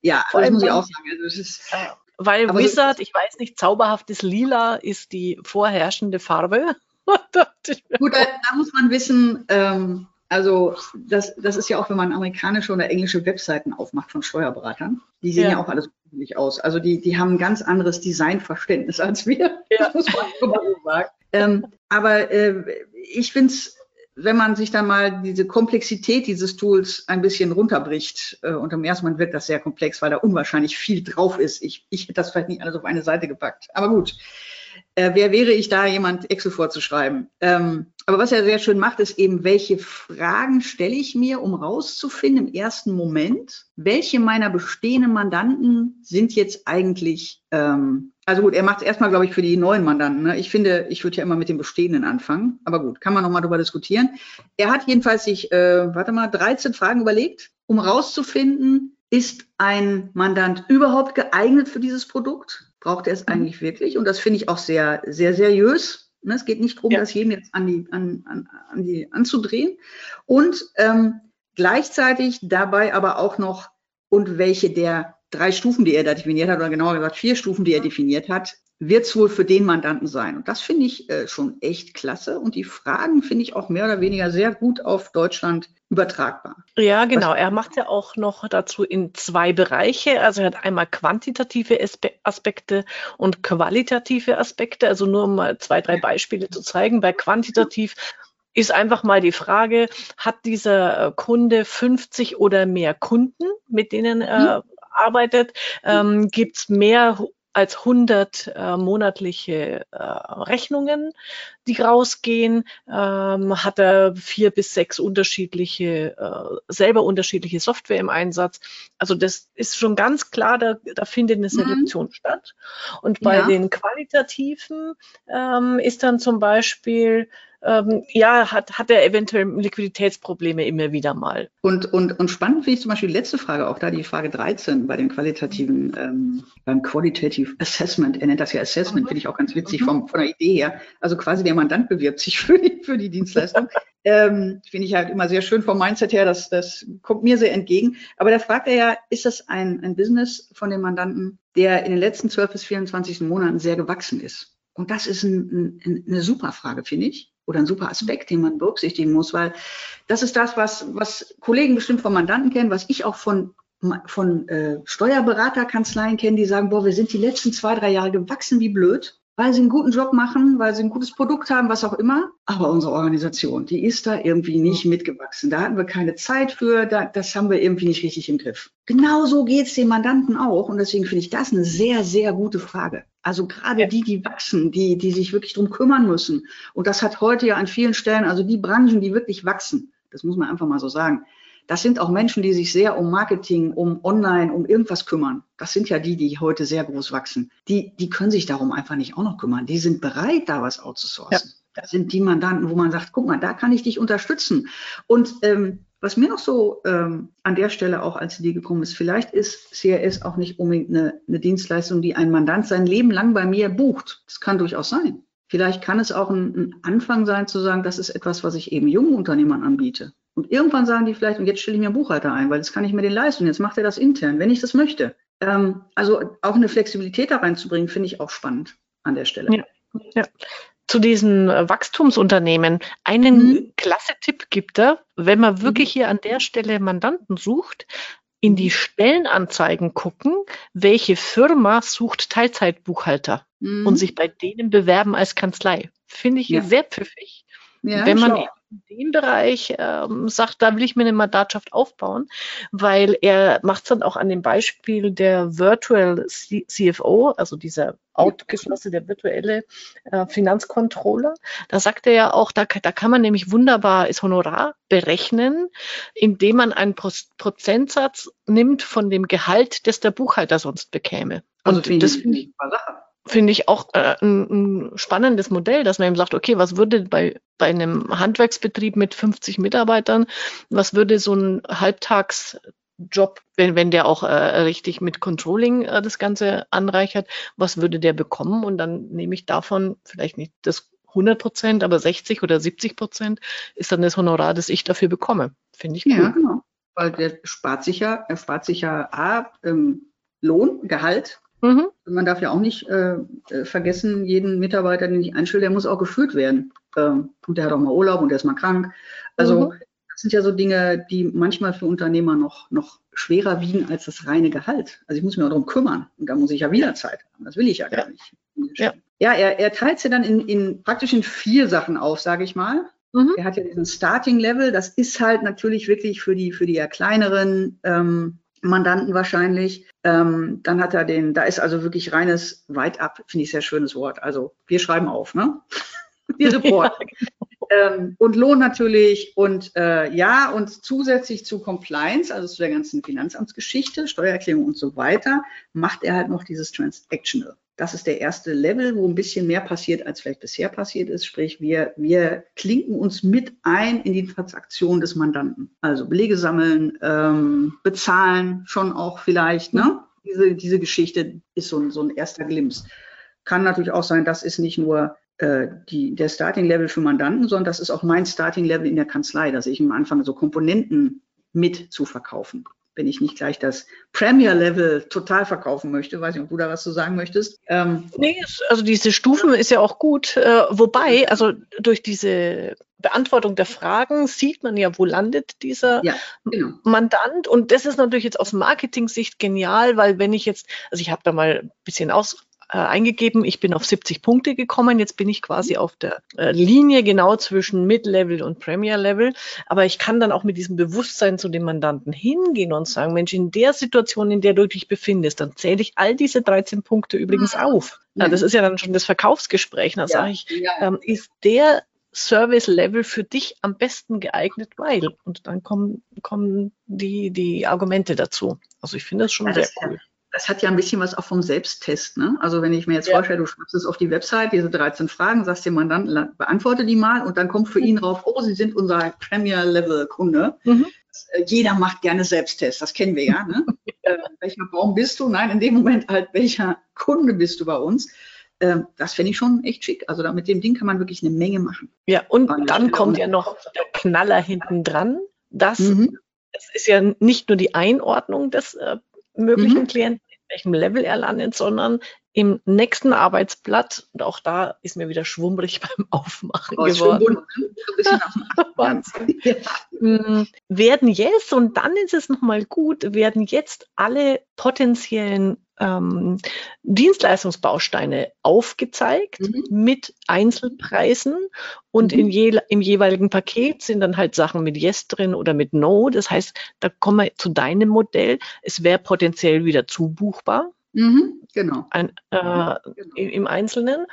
ja das muss ich auch sagen. Also ist, weil Wizard, ich weiß nicht, zauberhaftes Lila ist die vorherrschende Farbe. Gut, da, da, muss man wissen, ähm, also das, das ist ja auch, wenn man amerikanische oder englische Webseiten aufmacht von Steuerberatern. Die sehen ja, ja auch alles unterschiedlich aus. Also die, die haben ein ganz anderes Designverständnis als wir. Ja. Das muss man so sagen. Ähm, aber äh, ich finde es, wenn man sich dann mal diese Komplexität dieses Tools ein bisschen runterbricht, äh, und im ersten Moment wird das sehr komplex, weil da unwahrscheinlich viel drauf ist. Ich, ich hätte das vielleicht nicht alles auf eine Seite gepackt. Aber gut, äh, wer wäre ich da, jemand Excel vorzuschreiben? Ähm, aber was er sehr schön macht, ist eben, welche Fragen stelle ich mir, um rauszufinden im ersten Moment, welche meiner bestehenden Mandanten sind jetzt eigentlich, ähm, also gut, er macht es erstmal, glaube ich, für die neuen Mandanten. Ne? Ich finde, ich würde ja immer mit den bestehenden anfangen, aber gut, kann man nochmal darüber diskutieren. Er hat jedenfalls sich, äh, warte mal, 13 Fragen überlegt, um rauszufinden, ist ein Mandant überhaupt geeignet für dieses Produkt? Braucht er es mhm. eigentlich wirklich? Und das finde ich auch sehr, sehr seriös. Ne, es geht nicht darum, ja. das jedem jetzt an die, an, an, an die anzudrehen. Und ähm, gleichzeitig dabei aber auch noch, und welche der drei Stufen, die er da definiert hat, oder genauer gesagt vier Stufen, die er definiert hat, wird es wohl für den Mandanten sein. Und das finde ich äh, schon echt klasse. Und die Fragen finde ich auch mehr oder weniger sehr gut auf Deutschland übertragbar. Ja, genau. Was er macht ja auch noch dazu in zwei Bereiche. Also er hat einmal quantitative Aspekte und qualitative Aspekte. Also nur um mal zwei, drei Beispiele zu zeigen. Bei quantitativ ist einfach mal die Frage, hat dieser Kunde 50 oder mehr Kunden, mit denen er mhm. arbeitet? Ähm, Gibt es mehr als 100 äh, monatliche äh, Rechnungen, die rausgehen, ähm, hat er vier bis sechs unterschiedliche, äh, selber unterschiedliche Software im Einsatz. Also das ist schon ganz klar, da, da findet eine mhm. Selektion mhm. statt. Und bei ja. den qualitativen ähm, ist dann zum Beispiel ähm, ja, hat, hat er eventuell Liquiditätsprobleme immer wieder mal. Und, und, und spannend finde ich zum Beispiel die letzte Frage, auch da die Frage 13 bei dem qualitativen, ähm, beim Qualitative Assessment. Er nennt das ja Assessment, mhm. finde ich auch ganz witzig mhm. vom, von der Idee her. Also quasi der Mandant bewirbt sich für die, für die Dienstleistung. ähm, finde ich halt immer sehr schön vom Mindset her, das, das kommt mir sehr entgegen. Aber da fragt er ja, ist das ein, ein Business von dem Mandanten, der in den letzten 12 bis 24 Monaten sehr gewachsen ist? Und das ist ein, ein, eine super Frage, finde ich oder ein super Aspekt, den man berücksichtigen muss, weil das ist das, was, was Kollegen bestimmt von Mandanten kennen, was ich auch von von äh, Steuerberaterkanzleien kennen, die sagen, boah, wir sind die letzten zwei, drei Jahre gewachsen wie blöd weil sie einen guten Job machen, weil sie ein gutes Produkt haben, was auch immer. Aber unsere Organisation, die ist da irgendwie nicht mitgewachsen. Da hatten wir keine Zeit für, da, das haben wir irgendwie nicht richtig im Griff. Genauso geht es den Mandanten auch. Und deswegen finde ich das eine sehr, sehr gute Frage. Also gerade die, die wachsen, die, die sich wirklich drum kümmern müssen. Und das hat heute ja an vielen Stellen, also die Branchen, die wirklich wachsen, das muss man einfach mal so sagen, das sind auch Menschen, die sich sehr um Marketing, um Online, um irgendwas kümmern. Das sind ja die, die heute sehr groß wachsen. Die, die können sich darum einfach nicht auch noch kümmern. Die sind bereit, da was outzusourcen. Ja. Das sind die Mandanten, wo man sagt, guck mal, da kann ich dich unterstützen. Und ähm, was mir noch so ähm, an der Stelle auch als Idee gekommen ist, vielleicht ist CRS auch nicht unbedingt eine, eine Dienstleistung, die ein Mandant sein Leben lang bei mir bucht. Das kann durchaus sein. Vielleicht kann es auch ein, ein Anfang sein zu sagen, das ist etwas, was ich eben jungen Unternehmern anbiete. Und irgendwann sagen die vielleicht, und jetzt stelle ich mir einen Buchhalter ein, weil das kann ich mir den leisten. Jetzt macht er das intern, wenn ich das möchte. Ähm, also auch eine Flexibilität da reinzubringen, finde ich auch spannend an der Stelle. Ja, ja. Zu diesen äh, Wachstumsunternehmen. Einen mhm. klasse Tipp gibt er, wenn man wirklich mhm. hier an der Stelle Mandanten sucht, in die Stellenanzeigen gucken, welche Firma sucht Teilzeitbuchhalter mhm. und sich bei denen bewerben als Kanzlei. Finde ich ja. sehr pfiffig. Ja, wenn man schau in dem Bereich ähm, sagt, da will ich mir eine Mandatschaft aufbauen, weil er macht es dann auch an dem Beispiel der Virtual C CFO, also dieser outgeschlossene, der virtuelle äh, Finanzcontroller. Da sagt er ja auch, da, da kann man nämlich wunderbar das Honorar berechnen, indem man einen Pro Prozentsatz nimmt von dem Gehalt, das der Buchhalter sonst bekäme. Also Und das finde ich Sache finde ich auch äh, ein, ein, spannendes Modell, dass man eben sagt, okay, was würde bei, bei einem Handwerksbetrieb mit 50 Mitarbeitern, was würde so ein Halbtagsjob, wenn, wenn der auch äh, richtig mit Controlling äh, das Ganze anreichert, was würde der bekommen? Und dann nehme ich davon vielleicht nicht das 100 Prozent, aber 60 oder 70 Prozent ist dann das Honorar, das ich dafür bekomme. Finde ich cool. Ja, genau. Weil der spart sich ja, er spart sich ja A, ähm, Lohn, Gehalt, Mhm. Man darf ja auch nicht äh, äh, vergessen, jeden Mitarbeiter, den ich einstelle, der muss auch geführt werden. Ähm, und der hat auch mal Urlaub und der ist mal krank. Also mhm. das sind ja so Dinge, die manchmal für Unternehmer noch, noch schwerer wiegen als das reine Gehalt. Also ich muss mich auch darum kümmern und da muss ich ja wieder Zeit haben. Das will ich ja, ja. gar nicht. Ja, ja er, er teilt sie dann in, in praktisch in vier Sachen auf, sage ich mal. Mhm. Er hat ja diesen Starting Level. Das ist halt natürlich wirklich für die, für die eher kleineren ähm, Mandanten wahrscheinlich. Ähm, dann hat er den, da ist also wirklich reines weit ab, finde ich sehr schönes Wort. Also wir schreiben auf, ne? wir reporten. Ja, genau. Ähm, und Lohn natürlich und äh, ja, und zusätzlich zu Compliance, also zu der ganzen Finanzamtsgeschichte, Steuererklärung und so weiter, macht er halt noch dieses Transactional. Das ist der erste Level, wo ein bisschen mehr passiert, als vielleicht bisher passiert ist. Sprich, wir, wir klinken uns mit ein in die Transaktion des Mandanten. Also Belege sammeln, ähm, bezahlen schon auch vielleicht. Ne? Diese, diese Geschichte ist so ein, so ein erster Glimps. Kann natürlich auch sein, das ist nicht nur die, der Starting-Level für Mandanten, sondern das ist auch mein Starting-Level in der Kanzlei, dass ich am Anfang so Komponenten mit zu verkaufen wenn ich nicht gleich das Premier-Level total verkaufen möchte. Weiß nicht, ob du da was zu sagen möchtest. Ähm, nee, also diese Stufen ist ja auch gut. Äh, wobei, also durch diese Beantwortung der Fragen sieht man ja, wo landet dieser ja, genau. Mandant. Und das ist natürlich jetzt aus Marketing-Sicht genial, weil wenn ich jetzt, also ich habe da mal ein bisschen aus, äh, eingegeben. Ich bin auf 70 Punkte gekommen. Jetzt bin ich quasi auf der äh, Linie genau zwischen Mid-Level und Premier-Level. Aber ich kann dann auch mit diesem Bewusstsein zu dem Mandanten hingehen und sagen, Mensch, in der Situation, in der du dich befindest, dann zähle ich all diese 13 Punkte übrigens mhm. auf. Ja, das ist ja dann schon das Verkaufsgespräch. Da ja, sage ich, ähm, ist der Service-Level für dich am besten geeignet, weil. Und dann kommen, kommen die, die Argumente dazu. Also ich finde das schon sehr cool das hat ja ein bisschen was auch vom Selbsttest. Ne? Also wenn ich mir jetzt ja. vorstelle, du schreibst es auf die Website, diese 13 Fragen, sagst dem Mandanten, beantworte die mal und dann kommt für ihn rauf, oh, Sie sind unser Premier-Level-Kunde. Mhm. Äh, jeder macht gerne Selbsttest, das kennen wir ja. Ne? äh, welcher Baum bist du? Nein, in dem Moment halt, welcher Kunde bist du bei uns? Äh, das finde ich schon echt schick. Also da, mit dem Ding kann man wirklich eine Menge machen. Ja, und dann kommt ja noch der Knaller hinten dran. Das, mhm. das ist ja nicht nur die Einordnung des äh, möglichen mhm. Klienten, in welchem Level er landet, sondern im nächsten Arbeitsblatt, und auch da ist mir wieder schwummrig beim Aufmachen oh, geworden. Wahnsinn. Mm, werden jetzt, und dann ist es nochmal gut, werden jetzt alle potenziellen ähm, Dienstleistungsbausteine aufgezeigt mhm. mit Einzelpreisen und mhm. in je, im jeweiligen Paket sind dann halt Sachen mit Yes drin oder mit No. Das heißt, da kommen wir zu deinem Modell. Es wäre potenziell wieder zubuchbar. Mhm, genau. Ein, äh, genau. Im Einzelnen.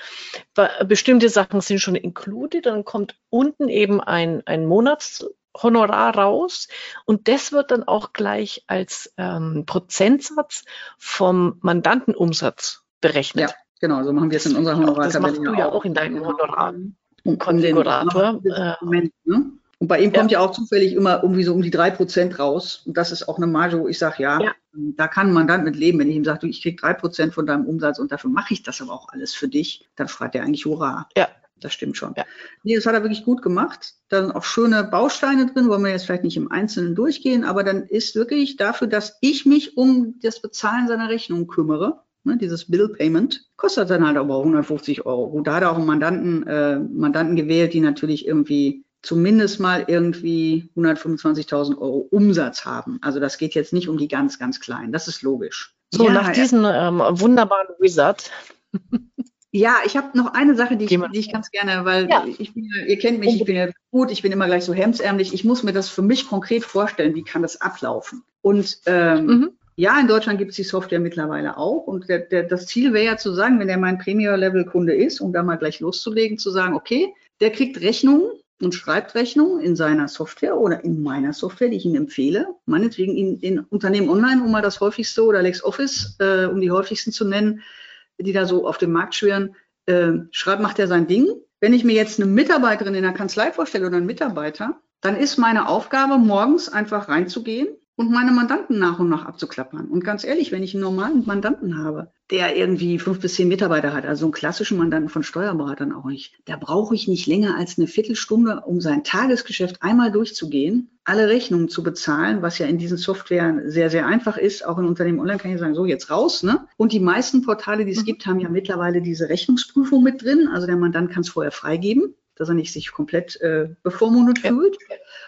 Bestimmte Sachen sind schon included, dann kommt unten eben ein, ein Monatshonorar raus und das wird dann auch gleich als ähm, Prozentsatz vom Mandantenumsatz berechnet. Ja, genau, so machen wir es in unserer Honorartabelle. Das machst du ja auch in deinem Honorar. Konfigurator. Äh, ne? Und bei ihm kommt ja. ja auch zufällig immer irgendwie so um die drei Prozent raus. Und das ist auch eine Marge, wo ich sage, ja, ja, da kann man dann mit leben. Wenn ich ihm sage, du, ich krieg drei Prozent von deinem Umsatz und dafür mache ich das aber auch alles für dich, dann schreit er eigentlich Hurra. Ja. Das stimmt schon. Ja. Nee, das hat er wirklich gut gemacht. Da sind auch schöne Bausteine drin, wollen wir jetzt vielleicht nicht im Einzelnen durchgehen, aber dann ist wirklich dafür, dass ich mich um das Bezahlen seiner Rechnung kümmere, ne, dieses Bill Payment, kostet dann halt aber 150 Euro. Gut, da hat er auch einen Mandanten, äh, Mandanten gewählt, die natürlich irgendwie zumindest mal irgendwie 125.000 Euro Umsatz haben. Also das geht jetzt nicht um die ganz, ganz kleinen. Das ist logisch. So, ja, nach diesem ähm, wunderbaren Wizard. Ja, ich habe noch eine Sache, die ich, die ich ganz gerne, weil ja. ich bin, ihr kennt mich, ich bin ja gut, ich bin immer gleich so hemdsärmlich. Ich muss mir das für mich konkret vorstellen, wie kann das ablaufen. Und ähm, mhm. ja, in Deutschland gibt es die Software mittlerweile auch. Und der, der, das Ziel wäre ja zu sagen, wenn der mein Premier-Level-Kunde ist, um da mal gleich loszulegen, zu sagen, okay, der kriegt Rechnungen und schreibt Rechnungen in seiner Software oder in meiner Software, die ich ihm empfehle. Meinetwegen in, in Unternehmen Online, um mal das häufigste oder LexOffice, äh, um die häufigsten zu nennen, die da so auf dem Markt schwirren, äh, schreibt, macht er sein Ding. Wenn ich mir jetzt eine Mitarbeiterin in der Kanzlei vorstelle oder einen Mitarbeiter, dann ist meine Aufgabe, morgens einfach reinzugehen und meine Mandanten nach und nach abzuklappern. Und ganz ehrlich, wenn ich einen normalen Mandanten habe, der irgendwie fünf bis zehn Mitarbeiter hat, also einen klassischen Mandanten von Steuerberatern auch nicht, da brauche ich nicht länger als eine Viertelstunde, um sein Tagesgeschäft einmal durchzugehen, alle Rechnungen zu bezahlen, was ja in diesen Softwaren sehr, sehr einfach ist. Auch in Unternehmen online kann ich sagen, so jetzt raus. Ne? Und die meisten Portale, die es mhm. gibt, haben ja mittlerweile diese Rechnungsprüfung mit drin. Also der Mandant kann es vorher freigeben dass er nicht sich komplett äh, bevormundet fühlt.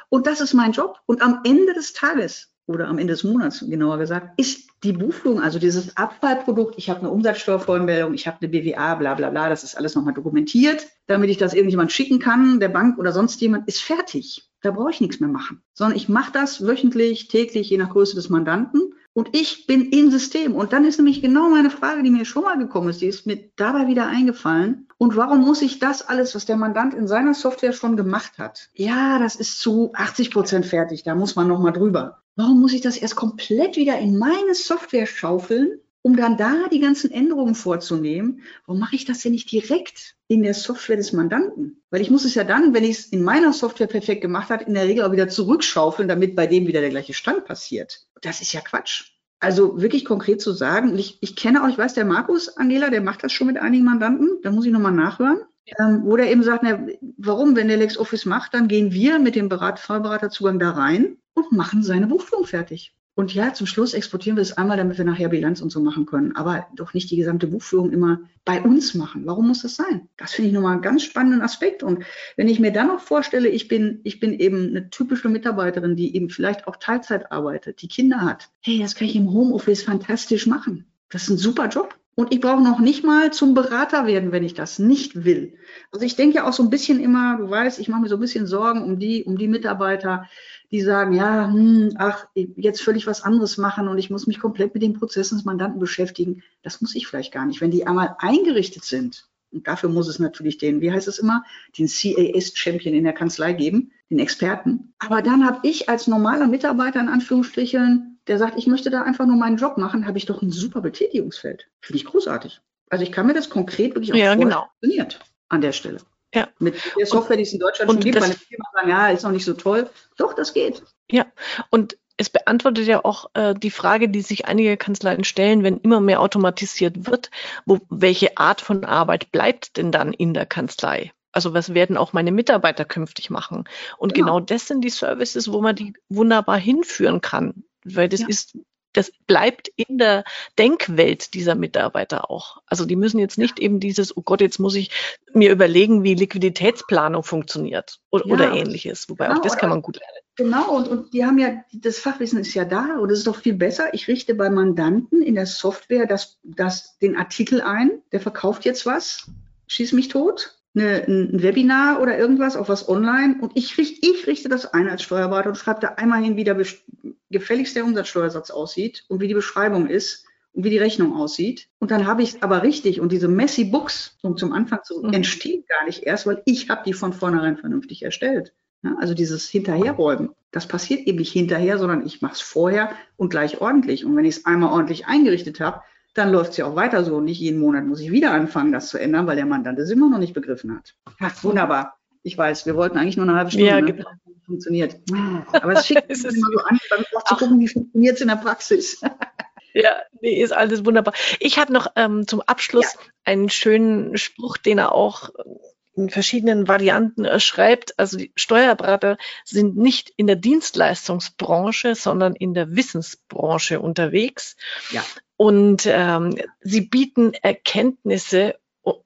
Und das ist mein Job. Und am Ende des Tages oder am Ende des Monats genauer gesagt, ist die Buchführung, also dieses Abfallprodukt, ich habe eine Umsatzsteuervoranmeldung, ich habe eine BWA, bla bla bla, das ist alles nochmal dokumentiert, damit ich das irgendjemand schicken kann, der Bank oder sonst jemand, ist fertig. Da brauche ich nichts mehr machen. Sondern ich mache das wöchentlich, täglich, je nach Größe des Mandanten. Und ich bin im System. Und dann ist nämlich genau meine Frage, die mir schon mal gekommen ist, die ist mir dabei wieder eingefallen. Und warum muss ich das alles, was der Mandant in seiner Software schon gemacht hat? Ja, das ist zu 80 Prozent fertig. Da muss man nochmal drüber. Warum muss ich das erst komplett wieder in meine Software schaufeln, um dann da die ganzen Änderungen vorzunehmen? Warum mache ich das denn nicht direkt in der Software des Mandanten? Weil ich muss es ja dann, wenn ich es in meiner Software perfekt gemacht habe, in der Regel auch wieder zurückschaufeln, damit bei dem wieder der gleiche Stand passiert. Das ist ja Quatsch. Also wirklich konkret zu sagen, ich, ich kenne auch, ich weiß, der Markus, Angela, der macht das schon mit einigen Mandanten, da muss ich nochmal nachhören. Ähm, wo der eben sagt, na, warum, wenn der LexOffice macht, dann gehen wir mit dem Berat Vollberaterzugang da rein und machen seine Buchführung fertig. Und ja, zum Schluss exportieren wir es einmal, damit wir nachher Bilanz und so machen können. Aber doch nicht die gesamte Buchführung immer bei uns machen. Warum muss das sein? Das finde ich nochmal einen ganz spannenden Aspekt. Und wenn ich mir dann noch vorstelle, ich bin, ich bin eben eine typische Mitarbeiterin, die eben vielleicht auch Teilzeit arbeitet, die Kinder hat. Hey, das kann ich im Homeoffice fantastisch machen. Das ist ein super Job. Und ich brauche noch nicht mal zum Berater werden, wenn ich das nicht will. Also ich denke ja auch so ein bisschen immer, du weißt, ich mache mir so ein bisschen Sorgen um die, um die Mitarbeiter, die sagen, ja, hm, ach, jetzt völlig was anderes machen und ich muss mich komplett mit den Prozessen des Mandanten beschäftigen. Das muss ich vielleicht gar nicht. Wenn die einmal eingerichtet sind, und dafür muss es natürlich den, wie heißt es immer, den CAS-Champion in der Kanzlei geben, den Experten. Aber dann habe ich als normaler Mitarbeiter in Anführungsstrichen der sagt, ich möchte da einfach nur meinen Job machen, habe ich doch ein super Betätigungsfeld. Finde ich großartig. Also ich kann mir das konkret wirklich auch ja, genau. funktioniert an der Stelle. Ja. Mit der Software, die es in Deutschland schon gibt, meine Firma sagen, ja, ist noch nicht so toll. Doch, das geht. Ja, und es beantwortet ja auch äh, die Frage, die sich einige Kanzleien stellen, wenn immer mehr automatisiert wird, wo, welche Art von Arbeit bleibt denn dann in der Kanzlei? Also was werden auch meine Mitarbeiter künftig machen? Und genau, genau das sind die Services, wo man die wunderbar hinführen kann weil das ja. ist das bleibt in der Denkwelt dieser Mitarbeiter auch. Also die müssen jetzt nicht eben dieses, oh Gott, jetzt muss ich mir überlegen, wie Liquiditätsplanung funktioniert oder, ja, oder ähnliches. Wobei genau, auch das kann man gut lernen. Genau, und, und die haben ja, das Fachwissen ist ja da und es ist doch viel besser. Ich richte bei Mandanten in der Software das, das, den Artikel ein, der verkauft jetzt was, schieß mich tot, eine, ein Webinar oder irgendwas, auf was online und ich, richte, ich richte das ein als Steuerberater und schreibe da einmal hin, wie der gefälligst der Umsatzsteuersatz aussieht und wie die Beschreibung ist und wie die Rechnung aussieht. Und dann habe ich es aber richtig und diese messy Books, um zum Anfang zu, mhm. entsteht gar nicht erst, weil ich habe die von vornherein vernünftig erstellt. Ja, also dieses Hinterherräumen, das passiert eben nicht hinterher, sondern ich mache es vorher und gleich ordentlich. Und wenn ich es einmal ordentlich eingerichtet habe, dann läuft es ja auch weiter so. Nicht jeden Monat muss ich wieder anfangen, das zu ändern, weil der Mandant es immer noch nicht begriffen hat. Ja, wunderbar. Ich weiß, wir wollten eigentlich nur eine halbe Stunde. Ja, ne? genau. Funktioniert. Aber es schickt es immer so an, dann auch zu gucken, wie funktioniert es in der Praxis. Ja, nee, ist alles wunderbar. Ich habe noch ähm, zum Abschluss ja. einen schönen Spruch, den er auch in verschiedenen Varianten äh, schreibt. Also die Steuerberater sind nicht in der Dienstleistungsbranche, sondern in der Wissensbranche unterwegs. Ja. Und ähm, sie bieten Erkenntnisse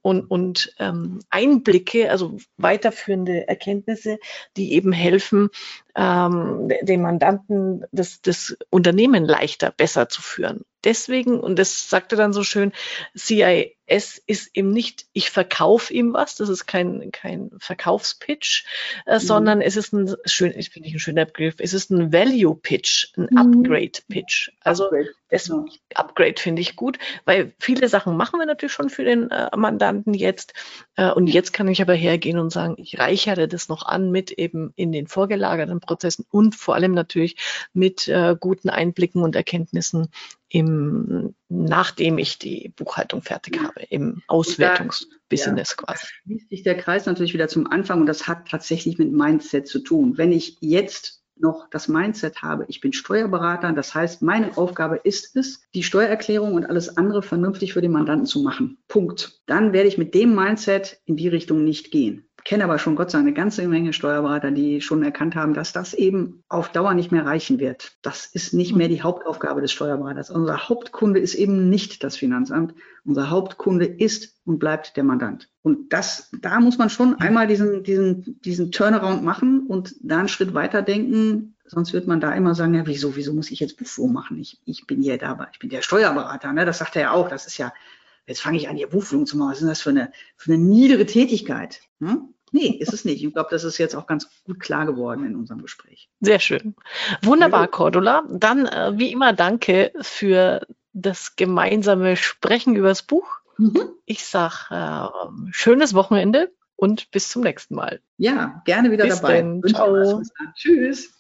und, und ähm, Einblicke, also weiterführende Erkenntnisse, die eben helfen, ähm, den Mandanten das, das Unternehmen leichter, besser zu führen. Deswegen, und das sagte dann so schön, CIS ist eben nicht, ich verkaufe ihm was, das ist kein, kein Verkaufspitch, äh, mhm. sondern es ist ein schön, ich finde ich ein schöner Begriff, es ist ein Value Pitch, ein mhm. Upgrade Pitch. Also Upgrade. das ja. Upgrade finde ich gut, weil viele Sachen machen wir natürlich schon für den äh, Mandanten jetzt. Äh, und jetzt kann ich aber hergehen und sagen, ich reichere das noch an mit eben in den vorgelagerten Prozessen und vor allem natürlich mit äh, guten Einblicken und Erkenntnissen im, nachdem ich die Buchhaltung fertig habe, im Auswertungsbusiness ja, quasi. Schließt sich der Kreis natürlich wieder zum Anfang und das hat tatsächlich mit Mindset zu tun. Wenn ich jetzt noch das Mindset habe, ich bin Steuerberater, das heißt, meine Aufgabe ist es, die Steuererklärung und alles andere vernünftig für den Mandanten zu machen. Punkt. Dann werde ich mit dem Mindset in die Richtung nicht gehen kenne aber schon Gott sei Dank eine ganze Menge Steuerberater, die schon erkannt haben, dass das eben auf Dauer nicht mehr reichen wird. Das ist nicht mehr die Hauptaufgabe des Steuerberaters. Unser Hauptkunde ist eben nicht das Finanzamt. Unser Hauptkunde ist und bleibt der Mandant. Und das, da muss man schon einmal diesen, diesen, diesen Turnaround machen und da einen Schritt weiter denken. Sonst wird man da immer sagen, ja, wieso, wieso muss ich jetzt Buchführung machen? Ich, ich bin ja dabei, ich bin der Steuerberater, ne? Das sagt er ja auch. Das ist ja, jetzt fange ich an, hier Buchführung zu machen. Was ist das für eine, für eine niedere Tätigkeit? Hm? Nee, ist es nicht. Ich glaube, das ist jetzt auch ganz gut klar geworden in unserem Gespräch. Sehr schön. Wunderbar, Cordula. Dann, äh, wie immer, danke für das gemeinsame Sprechen über das Buch. Mhm. Ich sage äh, schönes Wochenende und bis zum nächsten Mal. Ja, gerne wieder bis dabei. Denn. Ciao. Tschüss.